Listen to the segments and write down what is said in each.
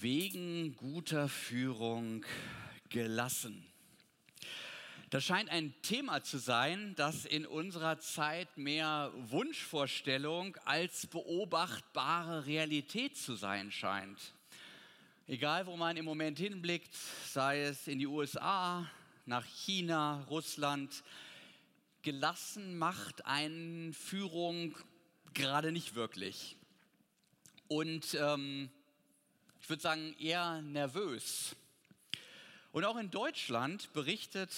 Wegen guter Führung gelassen. Das scheint ein Thema zu sein, das in unserer Zeit mehr Wunschvorstellung als beobachtbare Realität zu sein scheint. Egal, wo man im Moment hinblickt, sei es in die USA, nach China, Russland, gelassen macht eine Führung gerade nicht wirklich. Und ähm, würde sagen, eher nervös. Und auch in Deutschland berichtet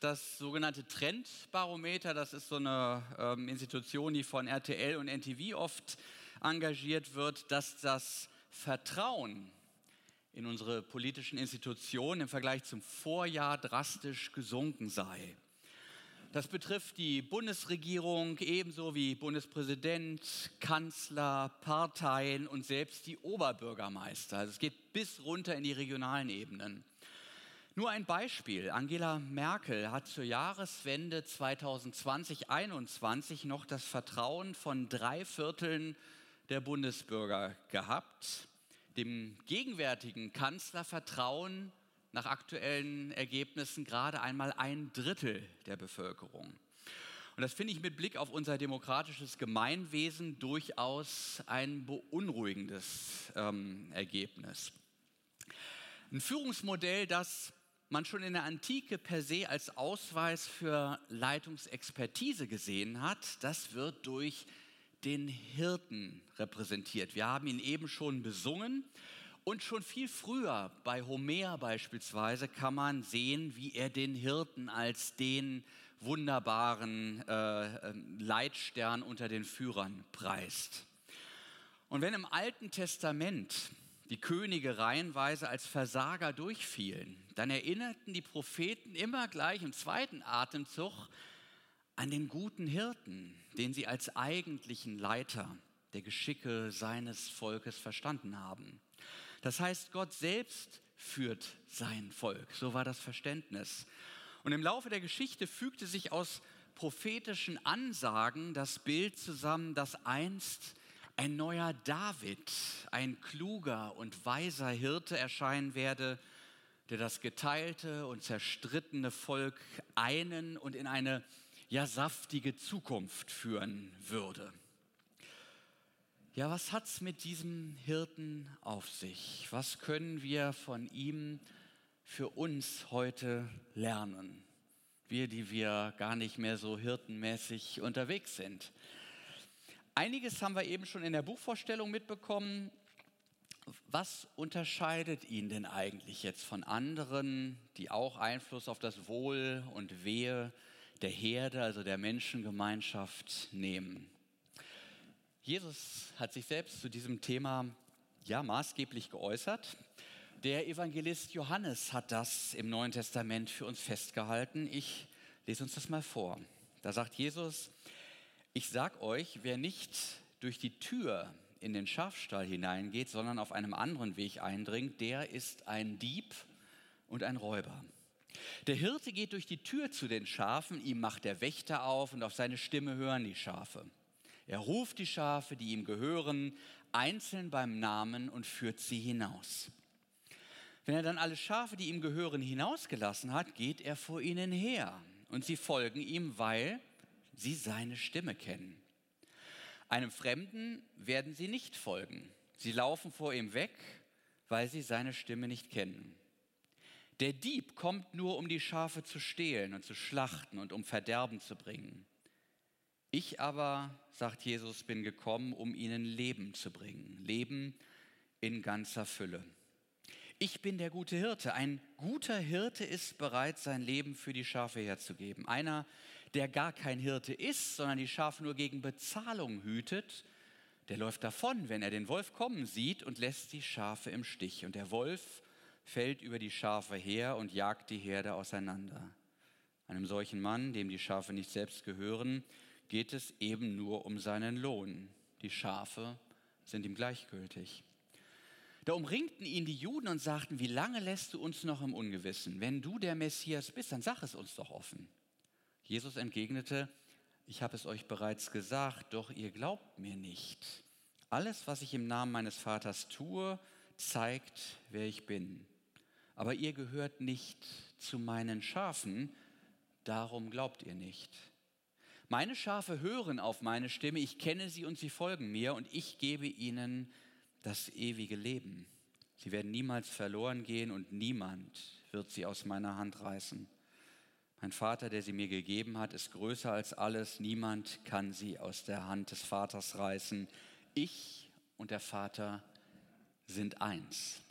das sogenannte Trendbarometer, das ist so eine ähm, Institution, die von RTL und NTV oft engagiert wird, dass das Vertrauen in unsere politischen Institutionen im Vergleich zum Vorjahr drastisch gesunken sei. Das betrifft die Bundesregierung ebenso wie Bundespräsident, Kanzler, Parteien und selbst die Oberbürgermeister. Also es geht bis runter in die regionalen Ebenen. Nur ein Beispiel. Angela Merkel hat zur Jahreswende 2020-21 noch das Vertrauen von drei Vierteln der Bundesbürger gehabt. Dem gegenwärtigen Kanzler vertrauen nach aktuellen Ergebnissen gerade einmal ein Drittel der Bevölkerung. Und das finde ich mit Blick auf unser demokratisches Gemeinwesen durchaus ein beunruhigendes ähm, Ergebnis. Ein Führungsmodell, das man schon in der Antike per se als Ausweis für Leitungsexpertise gesehen hat, das wird durch den Hirten repräsentiert. Wir haben ihn eben schon besungen und schon viel früher, bei Homer beispielsweise, kann man sehen, wie er den Hirten als den wunderbaren äh, ähm, Leitstern unter den Führern preist. Und wenn im Alten Testament die Könige reihenweise als Versager durchfielen, dann erinnerten die Propheten immer gleich im zweiten Atemzug an den guten Hirten, den sie als eigentlichen Leiter der Geschicke seines Volkes verstanden haben. Das heißt, Gott selbst führt sein Volk. So war das Verständnis. Und im Laufe der Geschichte fügte sich aus prophetischen Ansagen das Bild zusammen, dass einst ein neuer David, ein kluger und weiser Hirte erscheinen werde, der das geteilte und zerstrittene Volk einen und in eine ja saftige Zukunft führen würde. Ja, was hat's mit diesem Hirten auf sich? Was können wir von ihm für uns heute lernen? Wir, die wir gar nicht mehr so hirtenmäßig unterwegs sind. Einiges haben wir eben schon in der Buchvorstellung mitbekommen. Was unterscheidet ihn denn eigentlich jetzt von anderen, die auch Einfluss auf das Wohl und Wehe der Herde, also der Menschengemeinschaft nehmen? Jesus hat sich selbst zu diesem Thema ja maßgeblich geäußert. Der Evangelist Johannes hat das im Neuen Testament für uns festgehalten. Ich lese uns das mal vor. Da sagt Jesus, ich sag euch, wer nicht durch die Tür in den Schafstall hineingeht, sondern auf einem anderen Weg eindringt, der ist ein Dieb und ein Räuber. Der Hirte geht durch die Tür zu den Schafen, ihm macht der Wächter auf und auf seine Stimme hören die Schafe. Er ruft die Schafe, die ihm gehören, einzeln beim Namen und führt sie hinaus. Wenn er dann alle Schafe, die ihm gehören, hinausgelassen hat, geht er vor ihnen her und sie folgen ihm, weil sie seine Stimme kennen. Einem Fremden werden sie nicht folgen. Sie laufen vor ihm weg, weil sie seine Stimme nicht kennen. Der Dieb kommt nur, um die Schafe zu stehlen und zu schlachten und um Verderben zu bringen. Ich aber, sagt Jesus, bin gekommen, um ihnen Leben zu bringen. Leben in ganzer Fülle. Ich bin der gute Hirte. Ein guter Hirte ist bereit, sein Leben für die Schafe herzugeben. Einer, der gar kein Hirte ist, sondern die Schafe nur gegen Bezahlung hütet, der läuft davon, wenn er den Wolf kommen sieht und lässt die Schafe im Stich. Und der Wolf fällt über die Schafe her und jagt die Herde auseinander. Einem solchen Mann, dem die Schafe nicht selbst gehören, geht es eben nur um seinen Lohn. Die Schafe sind ihm gleichgültig. Da umringten ihn die Juden und sagten, wie lange lässt du uns noch im Ungewissen? Wenn du der Messias bist, dann sag es uns doch offen. Jesus entgegnete, ich habe es euch bereits gesagt, doch ihr glaubt mir nicht. Alles, was ich im Namen meines Vaters tue, zeigt, wer ich bin. Aber ihr gehört nicht zu meinen Schafen, darum glaubt ihr nicht. Meine Schafe hören auf meine Stimme, ich kenne sie und sie folgen mir und ich gebe ihnen das ewige Leben. Sie werden niemals verloren gehen und niemand wird sie aus meiner Hand reißen. Mein Vater, der sie mir gegeben hat, ist größer als alles. Niemand kann sie aus der Hand des Vaters reißen. Ich und der Vater sind eins.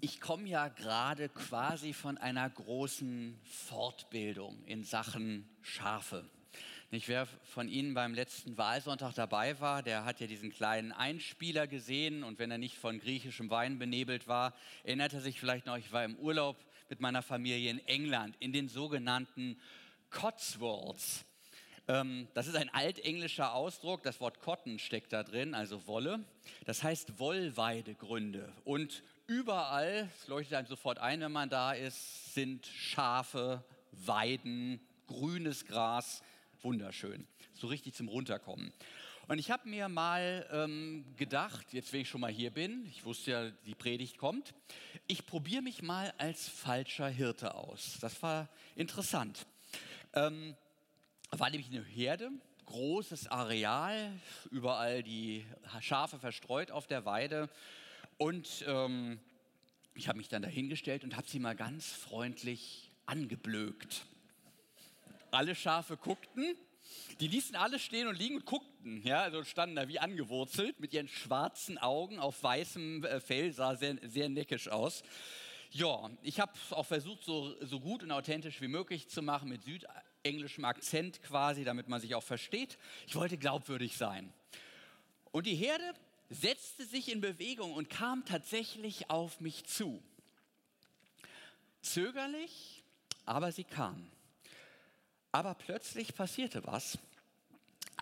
Ich komme ja gerade quasi von einer großen Fortbildung in Sachen Schafe. Nicht, wer von Ihnen beim letzten Wahlsonntag dabei war, der hat ja diesen kleinen Einspieler gesehen und wenn er nicht von griechischem Wein benebelt war, erinnert er sich vielleicht noch, ich war im Urlaub mit meiner Familie in England in den sogenannten Cotswolds. Ähm, das ist ein altenglischer Ausdruck, das Wort Cotton steckt da drin, also Wolle. Das heißt Wollweidegründe. Und überall, es leuchtet einem sofort ein, wenn man da ist, sind Schafe, Weiden, grünes Gras, wunderschön. So richtig zum Runterkommen. Und ich habe mir mal ähm, gedacht, jetzt wenn ich schon mal hier bin, ich wusste ja, die Predigt kommt, ich probiere mich mal als falscher Hirte aus. Das war interessant. Ähm, war nämlich eine Herde, großes Areal, überall die Schafe verstreut auf der Weide. Und ähm, ich habe mich dann dahingestellt und habe sie mal ganz freundlich angeblökt. Alle Schafe guckten, die ließen alle stehen und liegen und guckten, ja, also standen da wie angewurzelt mit ihren schwarzen Augen auf weißem äh, Fell, sah sehr, sehr neckisch aus. Ja, ich habe auch versucht, so, so gut und authentisch wie möglich zu machen mit Süd englischem Akzent quasi, damit man sich auch versteht. Ich wollte glaubwürdig sein. Und die Herde setzte sich in Bewegung und kam tatsächlich auf mich zu. Zögerlich, aber sie kam. Aber plötzlich passierte was.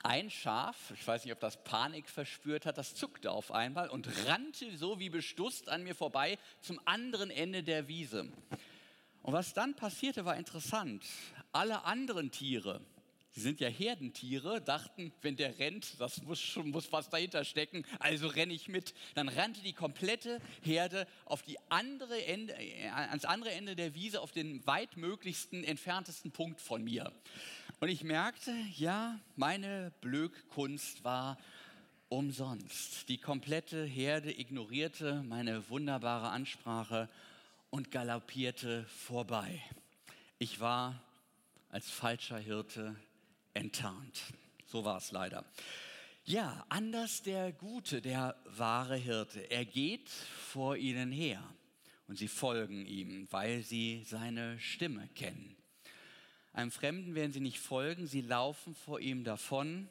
Ein Schaf, ich weiß nicht, ob das Panik verspürt hat, das zuckte auf einmal und rannte so wie bestusst an mir vorbei zum anderen Ende der Wiese. Und was dann passierte, war interessant alle anderen Tiere, sie sind ja Herdentiere, dachten, wenn der rennt, das muss schon muss was dahinter stecken, also renne ich mit. Dann rannte die komplette Herde auf die andere Ende, äh, ans andere Ende der Wiese, auf den weitmöglichsten entferntesten Punkt von mir. Und ich merkte, ja, meine Blökkunst war umsonst. Die komplette Herde ignorierte meine wunderbare Ansprache und galoppierte vorbei. Ich war als falscher Hirte enttarnt. So war es leider. Ja, anders der gute, der wahre Hirte. Er geht vor ihnen her und sie folgen ihm, weil sie seine Stimme kennen. Einem Fremden werden sie nicht folgen, sie laufen vor ihm davon,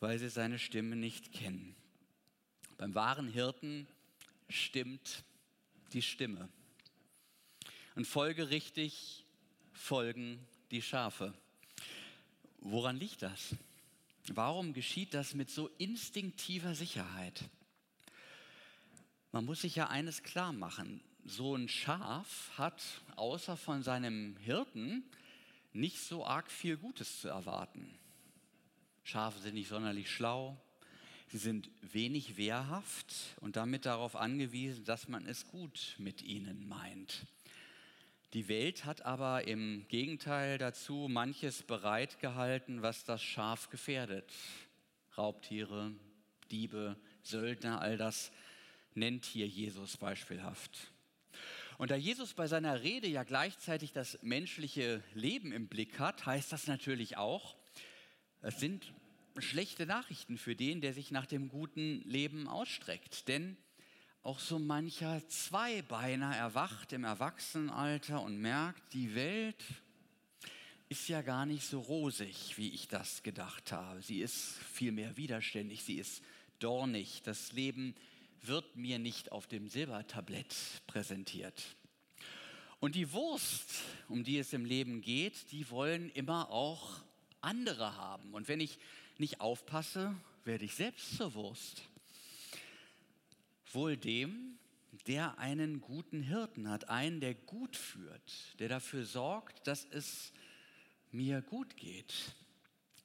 weil sie seine Stimme nicht kennen. Beim wahren Hirten stimmt die Stimme. Und folgerichtig folgen die Schafe. Woran liegt das? Warum geschieht das mit so instinktiver Sicherheit? Man muss sich ja eines klar machen. So ein Schaf hat außer von seinem Hirten nicht so arg viel Gutes zu erwarten. Schafe sind nicht sonderlich schlau, sie sind wenig wehrhaft und damit darauf angewiesen, dass man es gut mit ihnen meint. Die Welt hat aber im Gegenteil dazu manches bereitgehalten, was das Schaf gefährdet. Raubtiere, Diebe, Söldner, all das nennt hier Jesus beispielhaft. Und da Jesus bei seiner Rede ja gleichzeitig das menschliche Leben im Blick hat, heißt das natürlich auch, es sind schlechte Nachrichten für den, der sich nach dem guten Leben ausstreckt. Denn auch so mancher Zweibeiner erwacht im Erwachsenenalter und merkt, die Welt ist ja gar nicht so rosig, wie ich das gedacht habe. Sie ist vielmehr widerständig, sie ist dornig. Das Leben wird mir nicht auf dem Silbertablett präsentiert. Und die Wurst, um die es im Leben geht, die wollen immer auch andere haben. Und wenn ich nicht aufpasse, werde ich selbst zur Wurst. Wohl dem, der einen guten Hirten hat, einen, der gut führt, der dafür sorgt, dass es mir gut geht,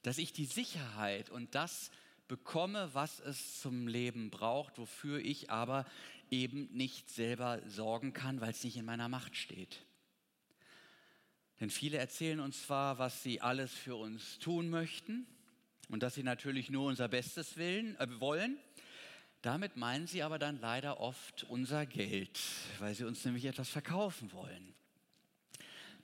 dass ich die Sicherheit und das bekomme, was es zum Leben braucht, wofür ich aber eben nicht selber sorgen kann, weil es nicht in meiner Macht steht. Denn viele erzählen uns zwar, was sie alles für uns tun möchten und dass sie natürlich nur unser Bestes willen, äh, wollen. Damit meinen sie aber dann leider oft unser Geld, weil sie uns nämlich etwas verkaufen wollen.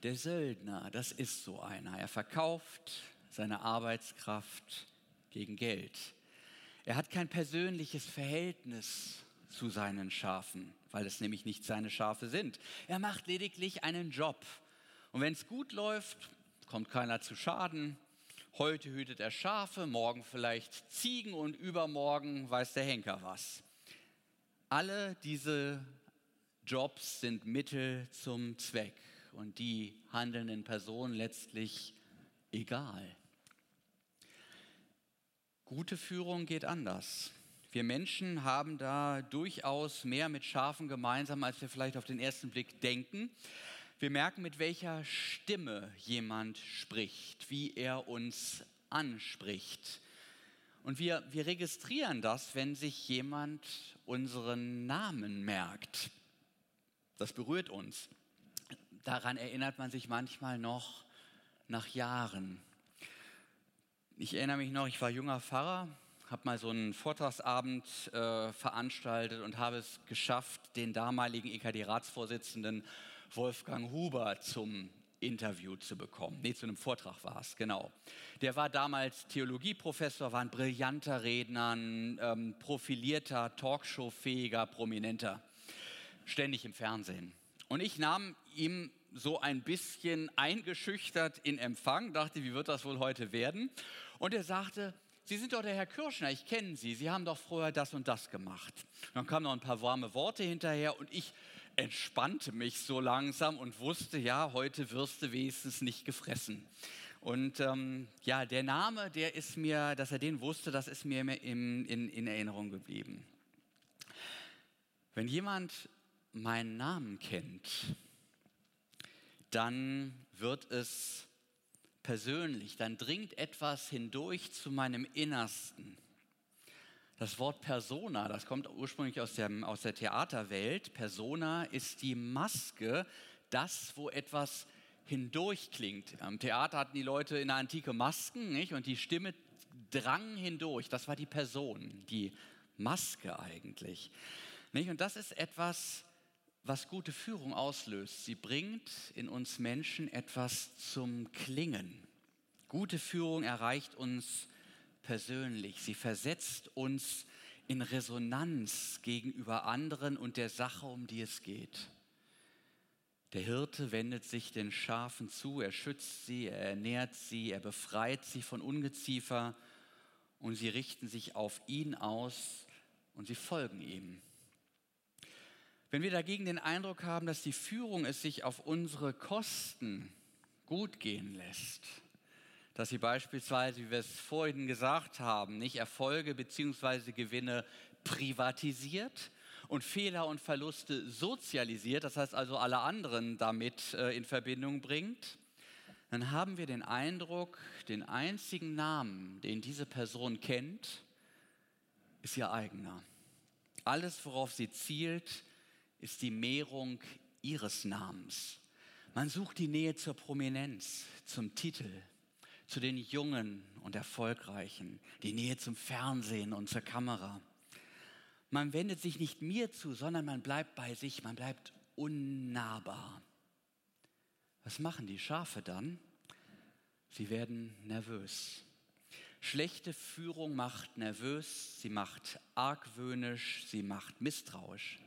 Der Söldner, das ist so einer. Er verkauft seine Arbeitskraft gegen Geld. Er hat kein persönliches Verhältnis zu seinen Schafen, weil es nämlich nicht seine Schafe sind. Er macht lediglich einen Job. Und wenn es gut läuft, kommt keiner zu Schaden. Heute hütet er Schafe, morgen vielleicht Ziegen und übermorgen weiß der Henker was. Alle diese Jobs sind Mittel zum Zweck und die handelnden Personen letztlich egal. Gute Führung geht anders. Wir Menschen haben da durchaus mehr mit Schafen gemeinsam, als wir vielleicht auf den ersten Blick denken. Wir merken, mit welcher Stimme jemand spricht, wie er uns anspricht. Und wir, wir registrieren das, wenn sich jemand unseren Namen merkt. Das berührt uns. Daran erinnert man sich manchmal noch nach Jahren. Ich erinnere mich noch, ich war junger Pfarrer habe mal so einen Vortragsabend äh, veranstaltet und habe es geschafft, den damaligen EKD-Ratsvorsitzenden Wolfgang Huber zum Interview zu bekommen. Nee, zu einem Vortrag war es, genau. Der war damals Theologieprofessor, war ein brillanter Redner, ein ähm, profilierter, Talkshow-fähiger, prominenter, ständig im Fernsehen. Und ich nahm ihm so ein bisschen eingeschüchtert in Empfang, dachte, wie wird das wohl heute werden? Und er sagte, Sie sind doch der Herr Kirschner, ich kenne Sie, Sie haben doch vorher das und das gemacht. Dann kamen noch ein paar warme Worte hinterher und ich entspannte mich so langsam und wusste, ja, heute wirst du wenigstens nicht gefressen. Und ähm, ja, der Name, der ist mir, dass er den wusste, das ist mir in, in, in Erinnerung geblieben. Wenn jemand meinen Namen kennt, dann wird es persönlich, dann dringt etwas hindurch zu meinem Innersten. Das Wort Persona, das kommt ursprünglich aus der, aus der Theaterwelt. Persona ist die Maske, das, wo etwas hindurchklingt. Am Theater hatten die Leute in der Antike Masken nicht? und die Stimme drang hindurch. Das war die Person, die Maske eigentlich. Nicht? Und das ist etwas, was gute Führung auslöst. Sie bringt in uns Menschen etwas zum Klingen. Gute Führung erreicht uns persönlich. Sie versetzt uns in Resonanz gegenüber anderen und der Sache, um die es geht. Der Hirte wendet sich den Schafen zu, er schützt sie, er ernährt sie, er befreit sie von Ungeziefer und sie richten sich auf ihn aus und sie folgen ihm. Wenn wir dagegen den Eindruck haben, dass die Führung es sich auf unsere Kosten gut gehen lässt, dass sie beispielsweise, wie wir es vorhin gesagt haben, nicht Erfolge bzw. Gewinne privatisiert und Fehler und Verluste sozialisiert, das heißt also alle anderen damit äh, in Verbindung bringt, dann haben wir den Eindruck, den einzigen Namen, den diese Person kennt, ist ihr eigener. Alles, worauf sie zielt, ist die Mehrung ihres Namens. Man sucht die Nähe zur Prominenz, zum Titel, zu den Jungen und Erfolgreichen, die Nähe zum Fernsehen und zur Kamera. Man wendet sich nicht mir zu, sondern man bleibt bei sich, man bleibt unnahbar. Was machen die Schafe dann? Sie werden nervös. Schlechte Führung macht nervös, sie macht argwöhnisch, sie macht misstrauisch.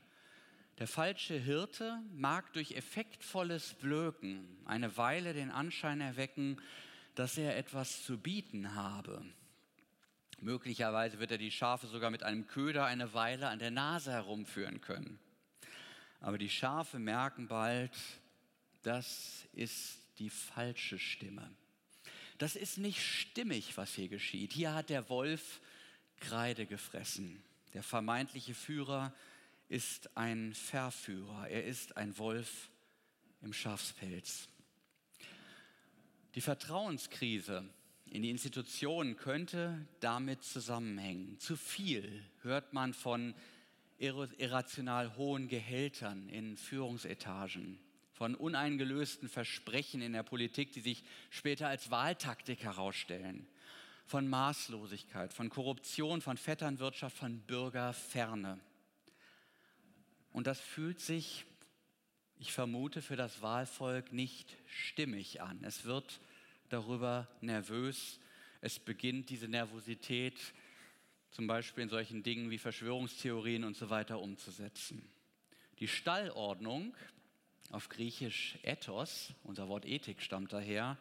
Der falsche Hirte mag durch effektvolles Blöken eine Weile den Anschein erwecken, dass er etwas zu bieten habe. Möglicherweise wird er die Schafe sogar mit einem Köder eine Weile an der Nase herumführen können. Aber die Schafe merken bald, das ist die falsche Stimme. Das ist nicht stimmig, was hier geschieht. Hier hat der Wolf Kreide gefressen. Der vermeintliche Führer ist ein Verführer, er ist ein Wolf im Schafspelz. Die Vertrauenskrise in die Institutionen könnte damit zusammenhängen. Zu viel hört man von irrational hohen Gehältern in Führungsetagen, von uneingelösten Versprechen in der Politik, die sich später als Wahltaktik herausstellen, von Maßlosigkeit, von Korruption, von Vetternwirtschaft, von Bürgerferne. Und das fühlt sich, ich vermute, für das Wahlvolk nicht stimmig an. Es wird darüber nervös. Es beginnt diese Nervosität zum Beispiel in solchen Dingen wie Verschwörungstheorien und so weiter umzusetzen. Die Stallordnung, auf Griechisch Ethos, unser Wort Ethik stammt daher,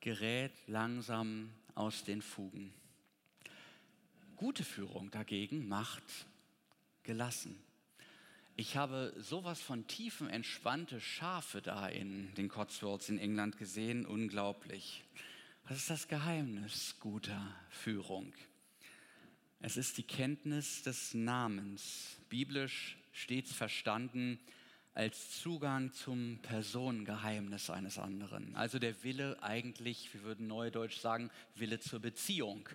gerät langsam aus den Fugen. Gute Führung dagegen macht gelassen. Ich habe sowas von tiefen, entspannte Schafe da in den Cotswolds in England gesehen, unglaublich. Was ist das Geheimnis guter Führung? Es ist die Kenntnis des Namens, biblisch stets verstanden als Zugang zum Personengeheimnis eines anderen. Also der Wille eigentlich, wir würden neudeutsch sagen, Wille zur Beziehung.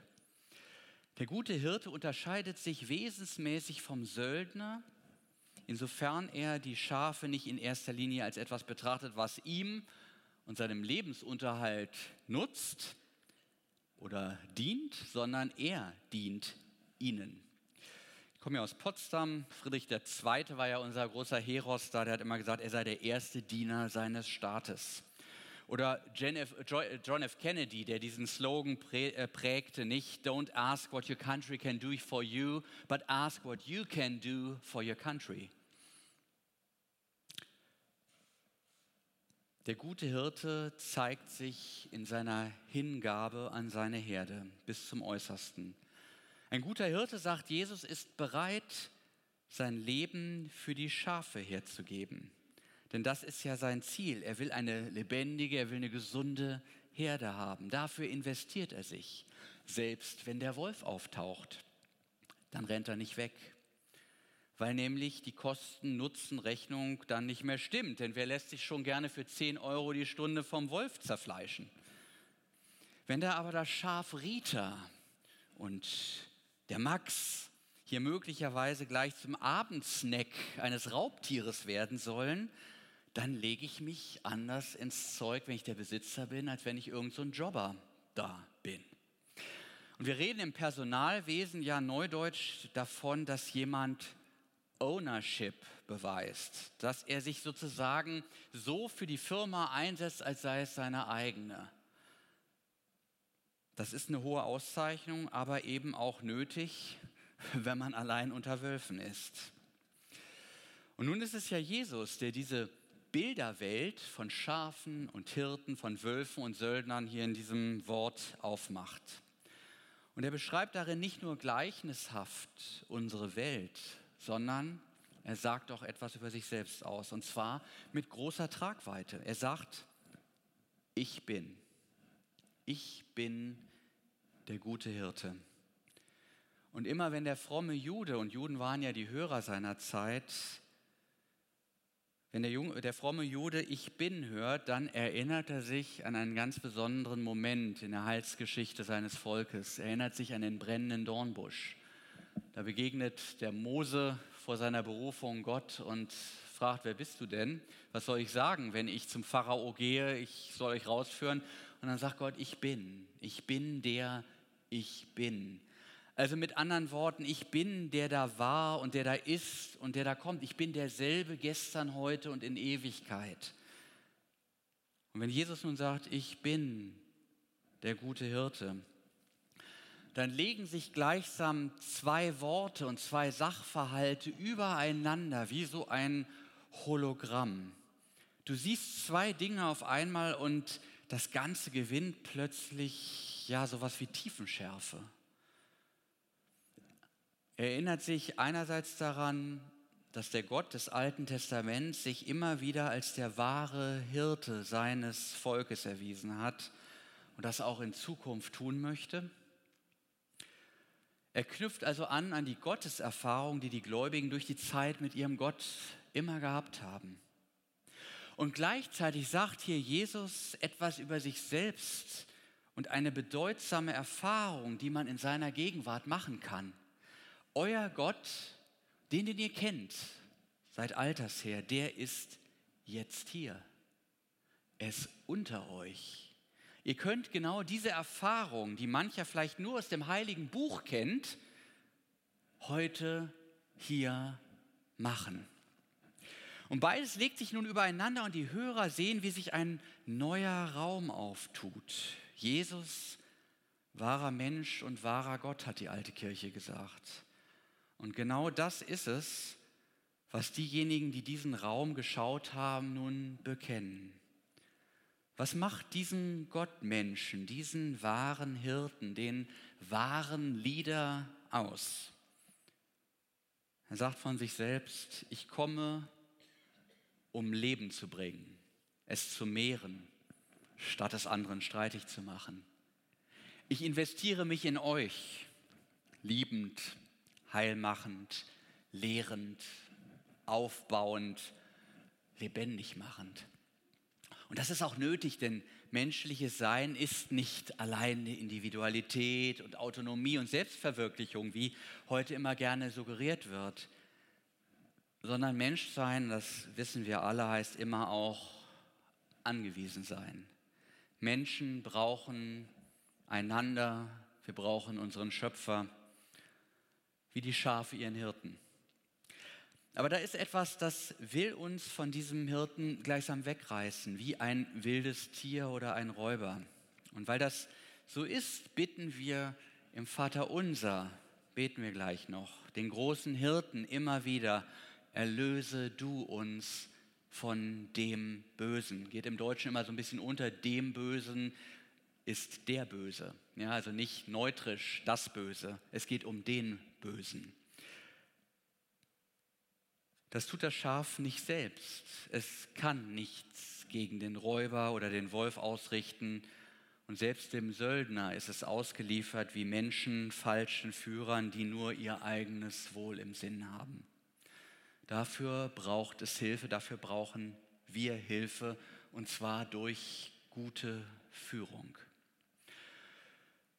Der gute Hirte unterscheidet sich wesensmäßig vom Söldner, insofern er die Schafe nicht in erster Linie als etwas betrachtet, was ihm und seinem Lebensunterhalt nutzt oder dient, sondern er dient ihnen. Ich komme ja aus Potsdam. Friedrich II. war ja unser großer Heros da. Der hat immer gesagt, er sei der erste Diener seines Staates. Oder John F. Kennedy, der diesen Slogan äh, prägte, nicht Don't ask what your country can do for you, but ask what you can do for your country. Der gute Hirte zeigt sich in seiner Hingabe an seine Herde bis zum Äußersten. Ein guter Hirte, sagt Jesus, ist bereit, sein Leben für die Schafe herzugeben. Denn das ist ja sein Ziel. Er will eine lebendige, er will eine gesunde Herde haben. Dafür investiert er sich. Selbst wenn der Wolf auftaucht, dann rennt er nicht weg. Weil nämlich die Kosten-Nutzen-Rechnung dann nicht mehr stimmt. Denn wer lässt sich schon gerne für 10 Euro die Stunde vom Wolf zerfleischen? Wenn da aber das Schaf Rita und der Max hier möglicherweise gleich zum Abendsnack eines Raubtieres werden sollen, dann lege ich mich anders ins Zeug, wenn ich der Besitzer bin, als wenn ich irgend so Jobber da bin. Und wir reden im Personalwesen ja neudeutsch davon, dass jemand Ownership beweist, dass er sich sozusagen so für die Firma einsetzt, als sei es seine eigene. Das ist eine hohe Auszeichnung, aber eben auch nötig, wenn man allein unter Wölfen ist. Und nun ist es ja Jesus, der diese Bilderwelt von Schafen und Hirten, von Wölfen und Söldnern hier in diesem Wort aufmacht. Und er beschreibt darin nicht nur gleichnishaft unsere Welt, sondern er sagt auch etwas über sich selbst aus, und zwar mit großer Tragweite. Er sagt, ich bin. Ich bin der gute Hirte. Und immer wenn der fromme Jude, und Juden waren ja die Hörer seiner Zeit, wenn der, Junge, der fromme Jude Ich bin hört, dann erinnert er sich an einen ganz besonderen Moment in der Heilsgeschichte seines Volkes. Er erinnert sich an den brennenden Dornbusch. Da begegnet der Mose vor seiner Berufung Gott und fragt, wer bist du denn? Was soll ich sagen, wenn ich zum Pharao gehe? Ich soll euch rausführen. Und dann sagt Gott, ich bin. Ich bin der, ich bin. Also mit anderen Worten, ich bin der da war und der da ist und der da kommt. Ich bin derselbe gestern, heute und in Ewigkeit. Und wenn Jesus nun sagt, ich bin der gute Hirte, dann legen sich gleichsam zwei Worte und zwei Sachverhalte übereinander, wie so ein Hologramm. Du siehst zwei Dinge auf einmal und das Ganze gewinnt plötzlich ja sowas wie Tiefenschärfe. Er erinnert sich einerseits daran, dass der Gott des Alten Testaments sich immer wieder als der wahre Hirte seines Volkes erwiesen hat und das auch in Zukunft tun möchte. Er knüpft also an an die Gotteserfahrung, die die Gläubigen durch die Zeit mit ihrem Gott immer gehabt haben. Und gleichzeitig sagt hier Jesus etwas über sich selbst und eine bedeutsame Erfahrung, die man in seiner Gegenwart machen kann. Euer Gott, den, den ihr kennt, seit alters her, der ist jetzt hier. Er ist unter euch. Ihr könnt genau diese Erfahrung, die mancher vielleicht nur aus dem heiligen Buch kennt, heute hier machen. Und beides legt sich nun übereinander und die Hörer sehen, wie sich ein neuer Raum auftut. Jesus, wahrer Mensch und wahrer Gott, hat die alte Kirche gesagt. Und genau das ist es, was diejenigen, die diesen Raum geschaut haben, nun bekennen. Was macht diesen Gottmenschen, diesen wahren Hirten, den wahren Lieder aus? Er sagt von sich selbst, ich komme, um Leben zu bringen, es zu mehren, statt es anderen streitig zu machen. Ich investiere mich in euch, liebend, heilmachend, lehrend, aufbauend, lebendig machend. Und das ist auch nötig, denn menschliches Sein ist nicht alleine Individualität und Autonomie und Selbstverwirklichung, wie heute immer gerne suggeriert wird, sondern Menschsein, das wissen wir alle, heißt immer auch angewiesen sein. Menschen brauchen einander, wir brauchen unseren Schöpfer, wie die Schafe ihren Hirten. Aber da ist etwas, das will uns von diesem Hirten gleichsam wegreißen, wie ein wildes Tier oder ein Räuber. Und weil das so ist, bitten wir im Vater unser, beten wir gleich noch, den großen Hirten immer wieder, erlöse du uns von dem Bösen. Geht im Deutschen immer so ein bisschen unter, dem Bösen ist der Böse. Ja, also nicht neutrisch das Böse, es geht um den Bösen. Das tut das Schaf nicht selbst. Es kann nichts gegen den Räuber oder den Wolf ausrichten. Und selbst dem Söldner ist es ausgeliefert wie Menschen, falschen Führern, die nur ihr eigenes Wohl im Sinn haben. Dafür braucht es Hilfe, dafür brauchen wir Hilfe, und zwar durch gute Führung.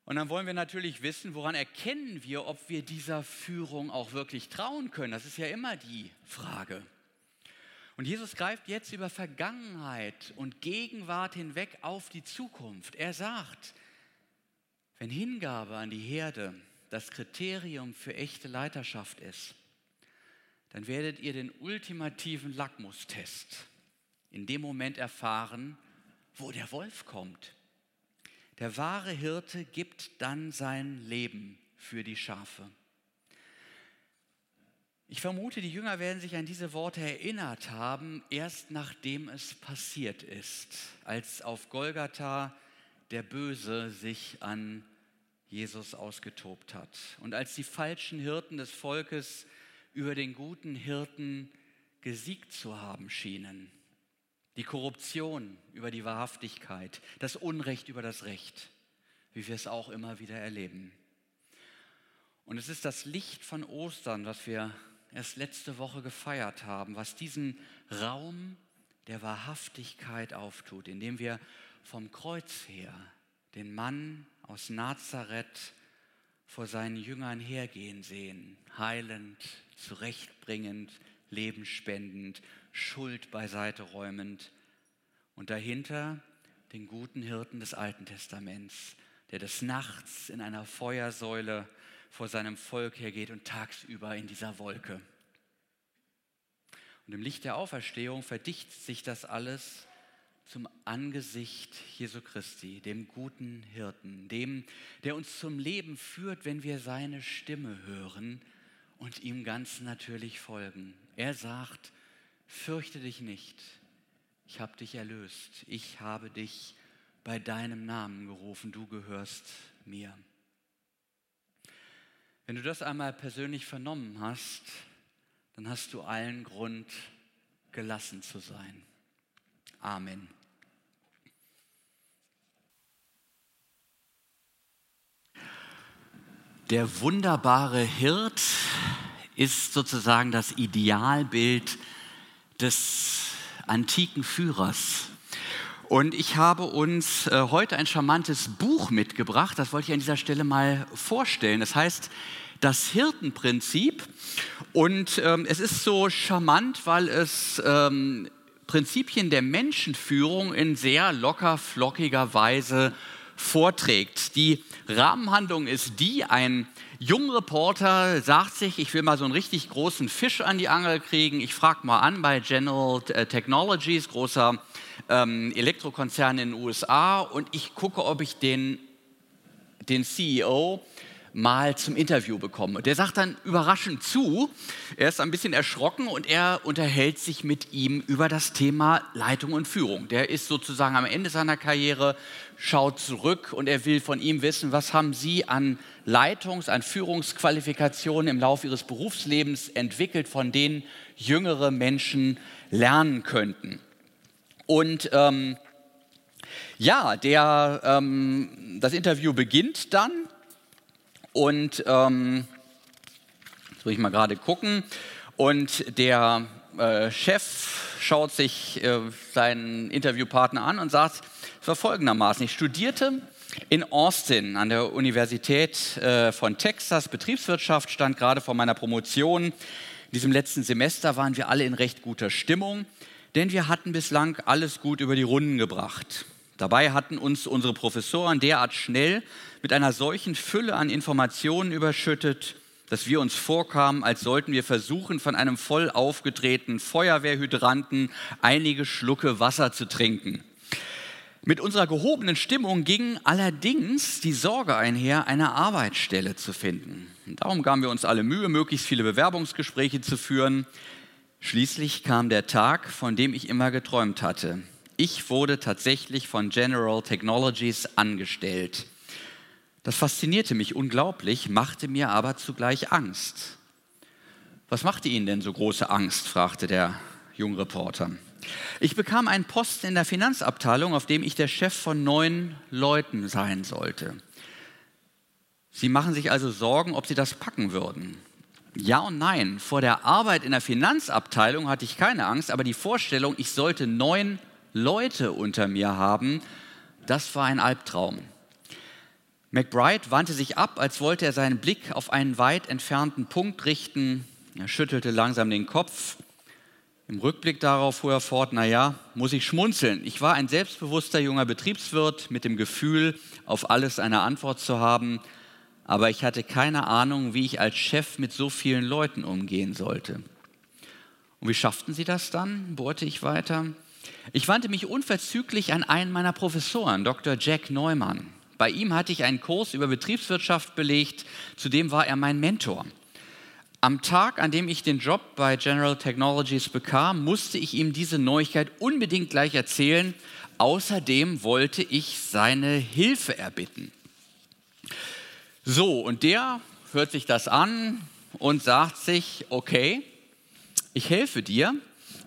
Und dann wollen wir natürlich wissen, woran erkennen wir, ob wir dieser Führung auch wirklich trauen können. Das ist ja immer die Frage. Und Jesus greift jetzt über Vergangenheit und Gegenwart hinweg auf die Zukunft. Er sagt, wenn Hingabe an die Herde das Kriterium für echte Leiterschaft ist, dann werdet ihr den ultimativen Lackmustest in dem Moment erfahren, wo der Wolf kommt. Der wahre Hirte gibt dann sein Leben für die Schafe. Ich vermute, die Jünger werden sich an diese Worte erinnert haben, erst nachdem es passiert ist, als auf Golgatha der Böse sich an Jesus ausgetobt hat und als die falschen Hirten des Volkes über den guten Hirten gesiegt zu haben schienen die Korruption über die Wahrhaftigkeit, das Unrecht über das Recht, wie wir es auch immer wieder erleben. Und es ist das Licht von Ostern, was wir erst letzte Woche gefeiert haben, was diesen Raum der Wahrhaftigkeit auftut, indem wir vom Kreuz her den Mann aus Nazareth vor seinen Jüngern hergehen sehen, heilend, zurechtbringend, lebenspendend, Schuld beiseite räumend und dahinter den guten Hirten des Alten Testaments, der des Nachts in einer Feuersäule vor seinem Volk hergeht und tagsüber in dieser Wolke. Und im Licht der Auferstehung verdichtet sich das alles zum Angesicht Jesu Christi, dem guten Hirten, dem, der uns zum Leben führt, wenn wir seine Stimme hören und ihm ganz natürlich folgen. Er sagt, fürchte dich nicht, ich habe dich erlöst, ich habe dich bei deinem Namen gerufen, du gehörst mir. Wenn du das einmal persönlich vernommen hast, dann hast du allen Grund, gelassen zu sein. Amen. Der wunderbare Hirt ist sozusagen das Idealbild des antiken Führers. Und ich habe uns äh, heute ein charmantes Buch mitgebracht, das wollte ich an dieser Stelle mal vorstellen. Das heißt Das Hirtenprinzip. Und ähm, es ist so charmant, weil es ähm, Prinzipien der Menschenführung in sehr locker, flockiger Weise vorträgt. Die Rahmenhandlung ist die, ein junger Reporter sagt sich, ich will mal so einen richtig großen Fisch an die Angel kriegen. Ich frage mal an bei General äh, Technologies, großer ähm, Elektrokonzern in den USA, und ich gucke, ob ich den, den CEO mal zum Interview bekomme. Der sagt dann überraschend zu. Er ist ein bisschen erschrocken und er unterhält sich mit ihm über das Thema Leitung und Führung. Der ist sozusagen am Ende seiner Karriere, schaut zurück und er will von ihm wissen, was haben Sie an Leitungs-, an Führungsqualifikationen im Laufe Ihres Berufslebens entwickelt, von denen jüngere Menschen lernen könnten. Und ähm, ja, der, ähm, das Interview beginnt dann und ähm, jetzt muss ich mal gerade gucken. Und der äh, Chef schaut sich äh, seinen Interviewpartner an und sagt, es war folgendermaßen, ich studierte in Austin an der Universität äh, von Texas Betriebswirtschaft, stand gerade vor meiner Promotion. In diesem letzten Semester waren wir alle in recht guter Stimmung, denn wir hatten bislang alles gut über die Runden gebracht. Dabei hatten uns unsere Professoren derart schnell mit einer solchen Fülle an Informationen überschüttet, dass wir uns vorkamen, als sollten wir versuchen, von einem voll aufgedrehten Feuerwehrhydranten einige Schlucke Wasser zu trinken. Mit unserer gehobenen Stimmung ging allerdings die Sorge einher, eine Arbeitsstelle zu finden. Darum gaben wir uns alle Mühe, möglichst viele Bewerbungsgespräche zu führen. Schließlich kam der Tag, von dem ich immer geträumt hatte. Ich wurde tatsächlich von General Technologies angestellt. Das faszinierte mich unglaublich, machte mir aber zugleich Angst. Was machte Ihnen denn so große Angst? fragte der junge Reporter. Ich bekam einen Posten in der Finanzabteilung, auf dem ich der Chef von neun Leuten sein sollte. Sie machen sich also Sorgen, ob Sie das packen würden. Ja und nein. Vor der Arbeit in der Finanzabteilung hatte ich keine Angst, aber die Vorstellung, ich sollte neun Leute unter mir haben, das war ein Albtraum. McBride wandte sich ab, als wollte er seinen Blick auf einen weit entfernten Punkt richten. Er schüttelte langsam den Kopf. Im Rückblick darauf fuhr er fort, naja, muss ich schmunzeln. Ich war ein selbstbewusster junger Betriebswirt mit dem Gefühl, auf alles eine Antwort zu haben, aber ich hatte keine Ahnung, wie ich als Chef mit so vielen Leuten umgehen sollte. Und wie schafften Sie das dann? bohrte ich weiter. Ich wandte mich unverzüglich an einen meiner Professoren, Dr. Jack Neumann. Bei ihm hatte ich einen Kurs über Betriebswirtschaft belegt, zudem war er mein Mentor. Am Tag, an dem ich den Job bei General Technologies bekam, musste ich ihm diese Neuigkeit unbedingt gleich erzählen. Außerdem wollte ich seine Hilfe erbitten. So, und der hört sich das an und sagt sich, okay, ich helfe dir,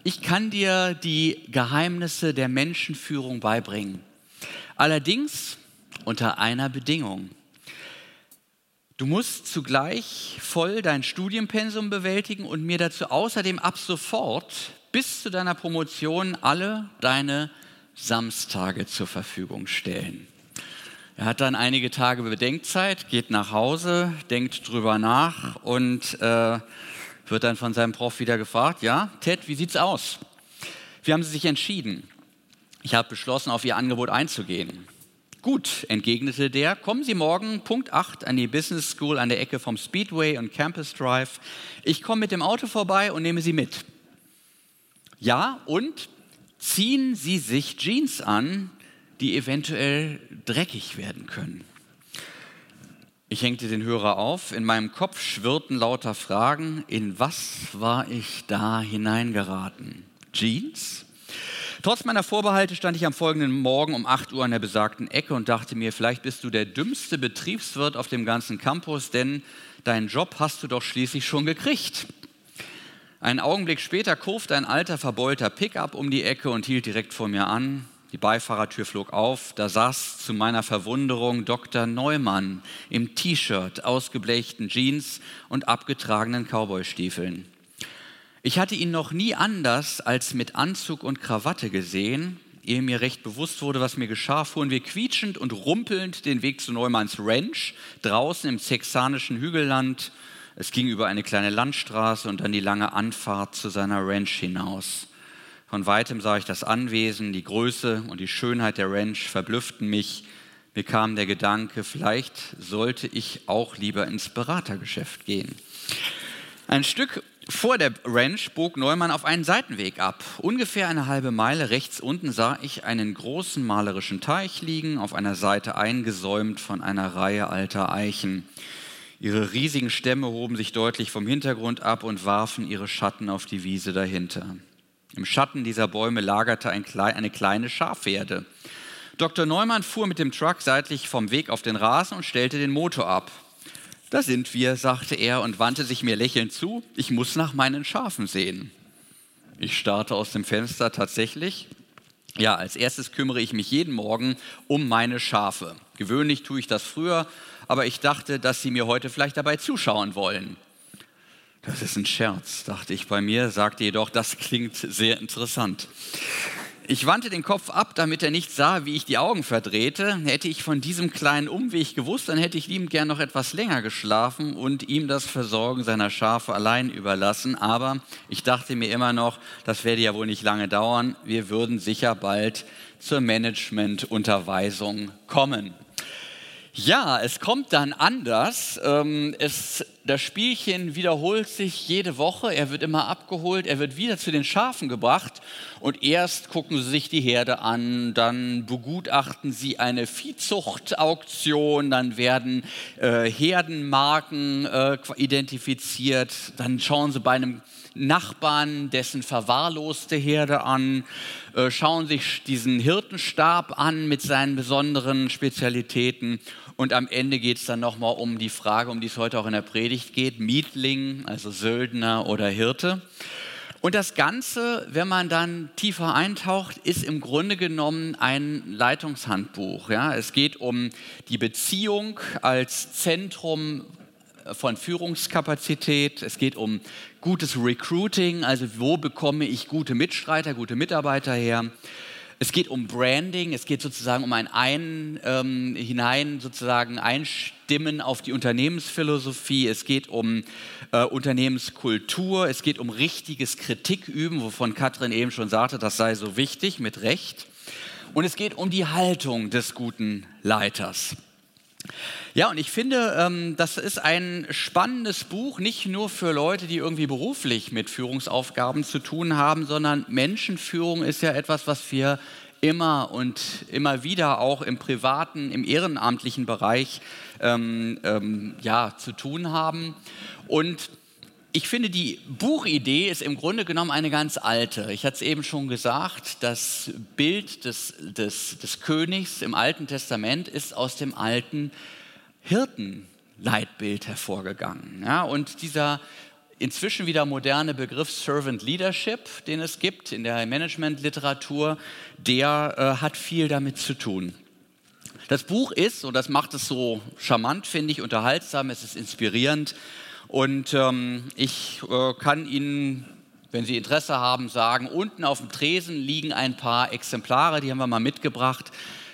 ich kann dir die Geheimnisse der Menschenführung beibringen. Allerdings unter einer Bedingung. Du musst zugleich voll dein Studienpensum bewältigen und mir dazu außerdem ab sofort bis zu deiner Promotion alle deine Samstage zur Verfügung stellen. Er hat dann einige Tage Bedenkzeit, geht nach Hause, denkt drüber nach und äh, wird dann von seinem Prof wieder gefragt, ja, Ted, wie sieht's aus? Wie haben Sie sich entschieden? Ich habe beschlossen, auf Ihr Angebot einzugehen. Gut, entgegnete der, kommen Sie morgen Punkt 8 an die Business School an der Ecke vom Speedway und Campus Drive. Ich komme mit dem Auto vorbei und nehme Sie mit. Ja, und ziehen Sie sich Jeans an, die eventuell dreckig werden können. Ich hängte den Hörer auf, in meinem Kopf schwirrten lauter Fragen, in was war ich da hineingeraten? Jeans? Trotz meiner Vorbehalte stand ich am folgenden Morgen um 8 Uhr an der besagten Ecke und dachte mir, vielleicht bist du der dümmste Betriebswirt auf dem ganzen Campus, denn deinen Job hast du doch schließlich schon gekriegt. Einen Augenblick später kurfte ein alter, verbeulter Pickup um die Ecke und hielt direkt vor mir an. Die Beifahrertür flog auf, da saß zu meiner Verwunderung Dr. Neumann im T-Shirt, ausgeblechten Jeans und abgetragenen Cowboystiefeln. Ich hatte ihn noch nie anders als mit Anzug und Krawatte gesehen ehe mir recht bewusst wurde, was mir geschah, fuhren wir quietschend und rumpelnd den Weg zu Neumanns Ranch, draußen im texanischen Hügelland. Es ging über eine kleine Landstraße und dann die lange Anfahrt zu seiner Ranch hinaus. Von weitem sah ich das Anwesen, die Größe und die Schönheit der Ranch verblüfften mich. Mir kam der Gedanke, vielleicht sollte ich auch lieber ins Beratergeschäft gehen. Ein Stück vor der Ranch bog Neumann auf einen Seitenweg ab. Ungefähr eine halbe Meile rechts unten sah ich einen großen malerischen Teich liegen, auf einer Seite eingesäumt von einer Reihe alter Eichen. Ihre riesigen Stämme hoben sich deutlich vom Hintergrund ab und warfen ihre Schatten auf die Wiese dahinter. Im Schatten dieser Bäume lagerte ein, eine kleine Schafherde. Dr. Neumann fuhr mit dem Truck seitlich vom Weg auf den Rasen und stellte den Motor ab. Da sind wir, sagte er und wandte sich mir lächelnd zu. Ich muss nach meinen Schafen sehen. Ich starrte aus dem Fenster tatsächlich. Ja, als erstes kümmere ich mich jeden Morgen um meine Schafe. Gewöhnlich tue ich das früher, aber ich dachte, dass Sie mir heute vielleicht dabei zuschauen wollen. Das ist ein Scherz, dachte ich bei mir, sagte jedoch, das klingt sehr interessant. Ich wandte den Kopf ab, damit er nicht sah, wie ich die Augen verdrehte. Hätte ich von diesem kleinen Umweg gewusst, dann hätte ich ihm gern noch etwas länger geschlafen und ihm das Versorgen seiner Schafe allein überlassen. Aber ich dachte mir immer noch, das werde ja wohl nicht lange dauern. Wir würden sicher bald zur Managementunterweisung kommen. Ja, es kommt dann anders. Ähm, es, das Spielchen wiederholt sich jede Woche. Er wird immer abgeholt, er wird wieder zu den Schafen gebracht. Und erst gucken sie sich die Herde an, dann begutachten sie eine Viehzuchtauktion, dann werden äh, Herdenmarken äh, identifiziert, dann schauen sie bei einem Nachbarn dessen verwahrloste Herde an, äh, schauen sich diesen Hirtenstab an mit seinen besonderen Spezialitäten und am Ende geht es dann nochmal um die Frage, um die es heute auch in der Predigt geht, Mietling, also Söldner oder Hirte. Und das Ganze, wenn man dann tiefer eintaucht, ist im Grunde genommen ein Leitungshandbuch. Ja? Es geht um die Beziehung als Zentrum von Führungskapazität. Es geht um gutes Recruiting, also wo bekomme ich gute Mitstreiter, gute Mitarbeiter her. Es geht um Branding, es geht sozusagen um ein, ein ähm, hinein sozusagen Einstimmen auf die Unternehmensphilosophie, es geht um äh, Unternehmenskultur, es geht um richtiges Kritiküben, wovon Katrin eben schon sagte, das sei so wichtig, mit Recht. Und es geht um die Haltung des guten Leiters. Ja, und ich finde, ähm, das ist ein spannendes Buch, nicht nur für Leute, die irgendwie beruflich mit Führungsaufgaben zu tun haben, sondern Menschenführung ist ja etwas, was wir immer und immer wieder auch im privaten, im ehrenamtlichen Bereich ähm, ähm, ja, zu tun haben. Und ich finde, die Buchidee ist im Grunde genommen eine ganz alte. Ich hatte es eben schon gesagt, das Bild des, des, des Königs im Alten Testament ist aus dem alten Hirtenleitbild hervorgegangen. Ja, und dieser inzwischen wieder moderne Begriff Servant Leadership, den es gibt in der Managementliteratur, der äh, hat viel damit zu tun. Das Buch ist, und das macht es so charmant, finde ich, unterhaltsam, es ist inspirierend und ähm, ich äh, kann Ihnen, wenn Sie Interesse haben, sagen, unten auf dem Tresen liegen ein paar Exemplare, die haben wir mal mitgebracht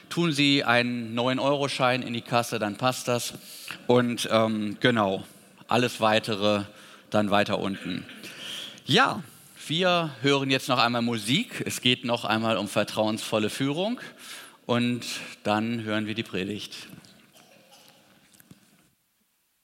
tun Sie einen 9-Euro-Schein in die Kasse, dann passt das. Und ähm, genau, alles weitere dann weiter unten. Ja, wir hören jetzt noch einmal Musik. Es geht noch einmal um vertrauensvolle Führung und dann hören wir die Predigt.